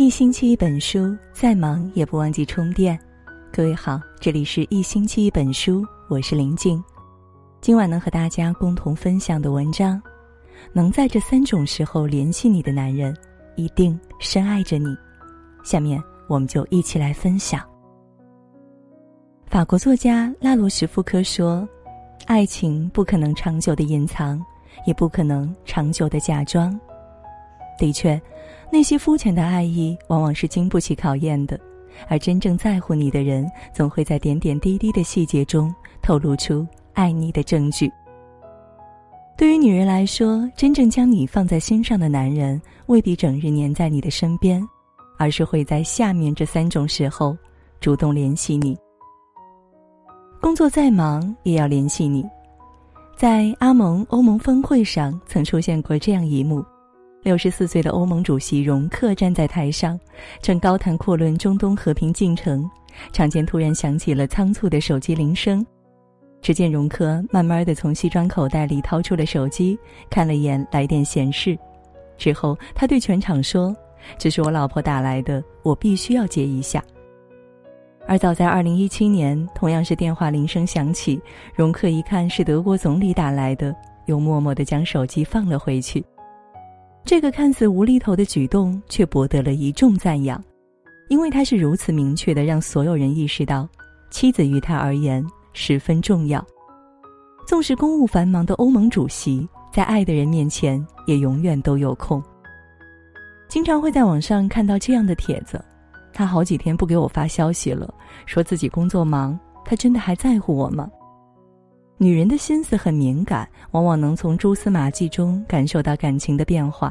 一星期一本书，再忙也不忘记充电。各位好，这里是一星期一本书，我是林静。今晚能和大家共同分享的文章，能在这三种时候联系你的男人，一定深爱着你。下面我们就一起来分享。法国作家拉罗什夫科说：“爱情不可能长久的隐藏，也不可能长久的假装。”的确。那些肤浅的爱意往往是经不起考验的，而真正在乎你的人，总会在点点滴滴的细节中透露出爱你的证据。对于女人来说，真正将你放在心上的男人，未必整日黏在你的身边，而是会在下面这三种时候主动联系你。工作再忙，也要联系你。在阿盟欧盟峰会上，曾出现过这样一幕。六十四岁的欧盟主席容克站在台上，正高谈阔论中东和平进程，场间突然响起了仓促的手机铃声。只见容克慢慢的从西装口袋里掏出了手机，看了一眼来电显示，之后他对全场说：“这是我老婆打来的，我必须要接一下。”而早在二零一七年，同样是电话铃声响起，容克一看是德国总理打来的，又默默的将手机放了回去。这个看似无厘头的举动，却博得了一众赞扬，因为他是如此明确的让所有人意识到，妻子于他而言十分重要。纵使公务繁忙的欧盟主席，在爱的人面前也永远都有空。经常会在网上看到这样的帖子：他好几天不给我发消息了，说自己工作忙，他真的还在乎我吗？女人的心思很敏感，往往能从蛛丝马迹中感受到感情的变化，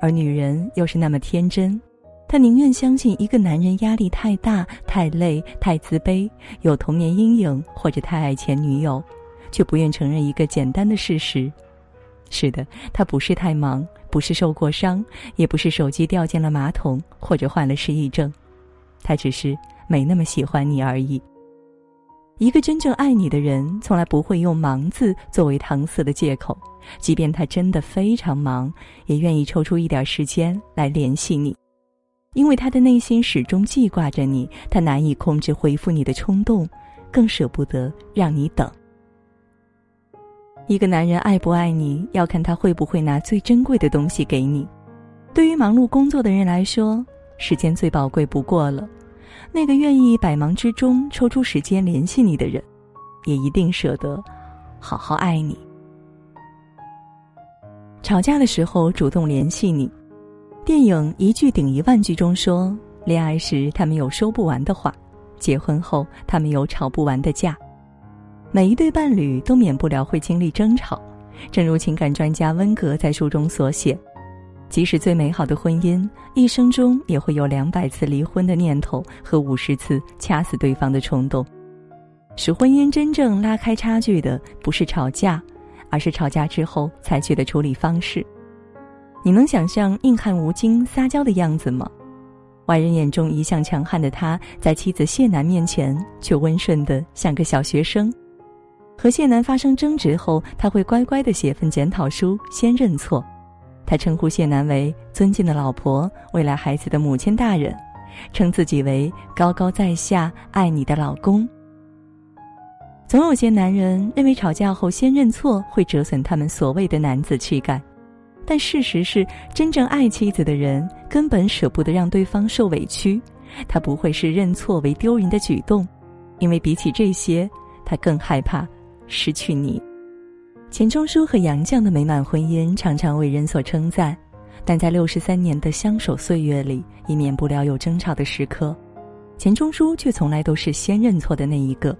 而女人又是那么天真，她宁愿相信一个男人压力太大、太累、太自卑、有童年阴影或者太爱前女友，却不愿承认一个简单的事实：是的，他不是太忙，不是受过伤，也不是手机掉进了马桶或者患了失忆症，他只是没那么喜欢你而已。一个真正爱你的人，从来不会用“忙”字作为搪塞的借口，即便他真的非常忙，也愿意抽出一点时间来联系你，因为他的内心始终记挂着你，他难以控制回复你的冲动，更舍不得让你等。一个男人爱不爱你，要看他会不会拿最珍贵的东西给你。对于忙碌工作的人来说，时间最宝贵不过了。那个愿意百忙之中抽出时间联系你的人，也一定舍得好好爱你。吵架的时候主动联系你，电影《一句顶一万句》中说，恋爱时他们有说不完的话，结婚后他们有吵不完的架。每一对伴侣都免不了会经历争吵，正如情感专家温格在书中所写。即使最美好的婚姻，一生中也会有两百次离婚的念头和五十次掐死对方的冲动。使婚姻真正拉开差距的，不是吵架，而是吵架之后采取的处理方式。你能想象硬汉吴京撒娇的样子吗？外人眼中一向强悍的他，在妻子谢楠面前却温顺的像个小学生。和谢楠发生争执后，他会乖乖的写份检讨书，先认错。他称呼谢楠为尊敬的老婆、未来孩子的母亲大人，称自己为高高在下爱你的老公。总有些男人认为吵架后先认错会折损他们所谓的男子气概，但事实是，真正爱妻子的人根本舍不得让对方受委屈，他不会视认错为丢人的举动，因为比起这些，他更害怕失去你。钱钟书和杨绛的美满婚姻常常为人所称赞，但在六十三年的相守岁月里，也免不了有争吵的时刻。钱钟书却从来都是先认错的那一个。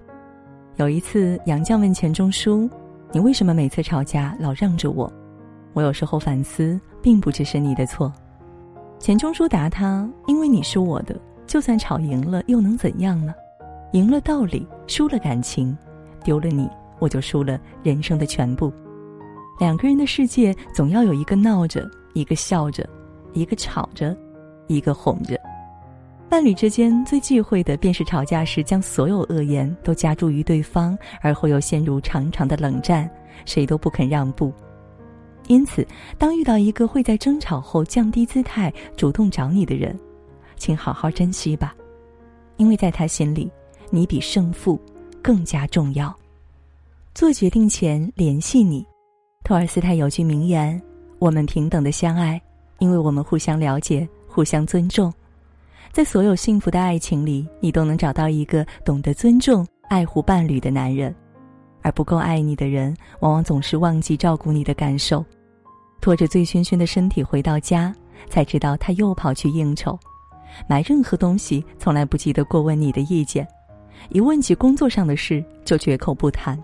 有一次，杨绛问钱钟书：“你为什么每次吵架老让着我？”我有时候反思，并不只是你的错。钱钟书答他：“因为你是我的，就算吵赢了又能怎样呢？赢了道理，输了感情，丢了你。”我就输了人生的全部。两个人的世界总要有一个闹着，一个笑着，一个吵着，一个哄着。伴侣之间最忌讳的便是吵架时将所有恶言都加诸于对方，而后又陷入长长的冷战，谁都不肯让步。因此，当遇到一个会在争吵后降低姿态、主动找你的人，请好好珍惜吧，因为在他心里，你比胜负更加重要。做决定前联系你。托尔斯泰有句名言：“我们平等的相爱，因为我们互相了解、互相尊重。”在所有幸福的爱情里，你都能找到一个懂得尊重、爱护伴侣的男人。而不够爱你的人，往往总是忘记照顾你的感受，拖着醉醺醺的身体回到家，才知道他又跑去应酬。买任何东西从来不记得过问你的意见，一问起工作上的事就绝口不谈。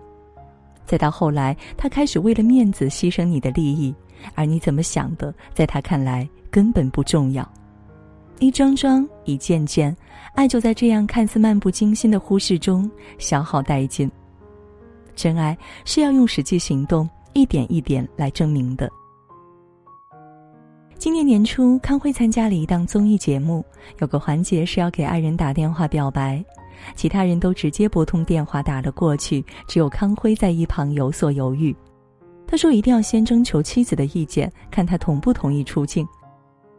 再到后来，他开始为了面子牺牲你的利益，而你怎么想的，在他看来根本不重要。一桩桩，一件件，爱就在这样看似漫不经心的忽视中消耗殆尽。真爱是要用实际行动一点一点来证明的。今年年初，康辉参加了一档综艺节目，有个环节是要给爱人打电话表白，其他人都直接拨通电话打了过去，只有康辉在一旁有所犹豫。他说一定要先征求妻子的意见，看他同不同意出镜。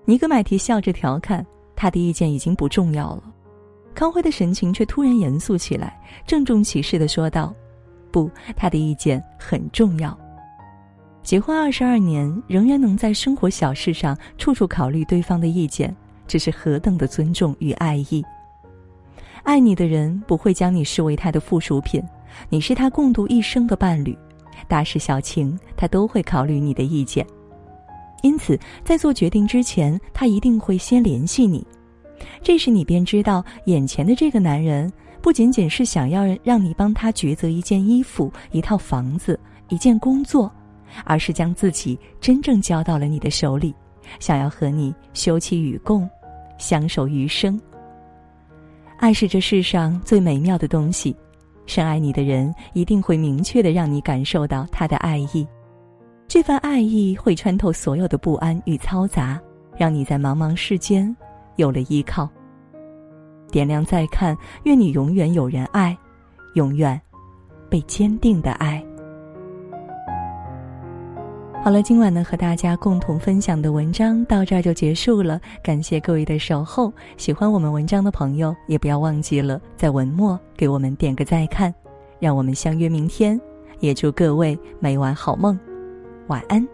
尼格买提笑着调侃：“他的意见已经不重要了。”康辉的神情却突然严肃起来，郑重其事的说道：“不，他的意见很重要。”结婚二十二年，仍然能在生活小事上处处考虑对方的意见，这是何等的尊重与爱意！爱你的人不会将你视为他的附属品，你是他共度一生的伴侣，大事小情他都会考虑你的意见。因此，在做决定之前，他一定会先联系你，这时你便知道，眼前的这个男人不仅仅是想要让你帮他抉择一件衣服、一套房子、一件工作。而是将自己真正交到了你的手里，想要和你休戚与共，相守余生。爱是这世上最美妙的东西，深爱你的人一定会明确的让你感受到他的爱意，这份爱意会穿透所有的不安与嘈杂，让你在茫茫世间有了依靠。点亮再看，愿你永远有人爱，永远被坚定的爱。好了，今晚呢和大家共同分享的文章到这儿就结束了，感谢各位的守候。喜欢我们文章的朋友，也不要忘记了在文末给我们点个再看，让我们相约明天。也祝各位每晚好梦，晚安。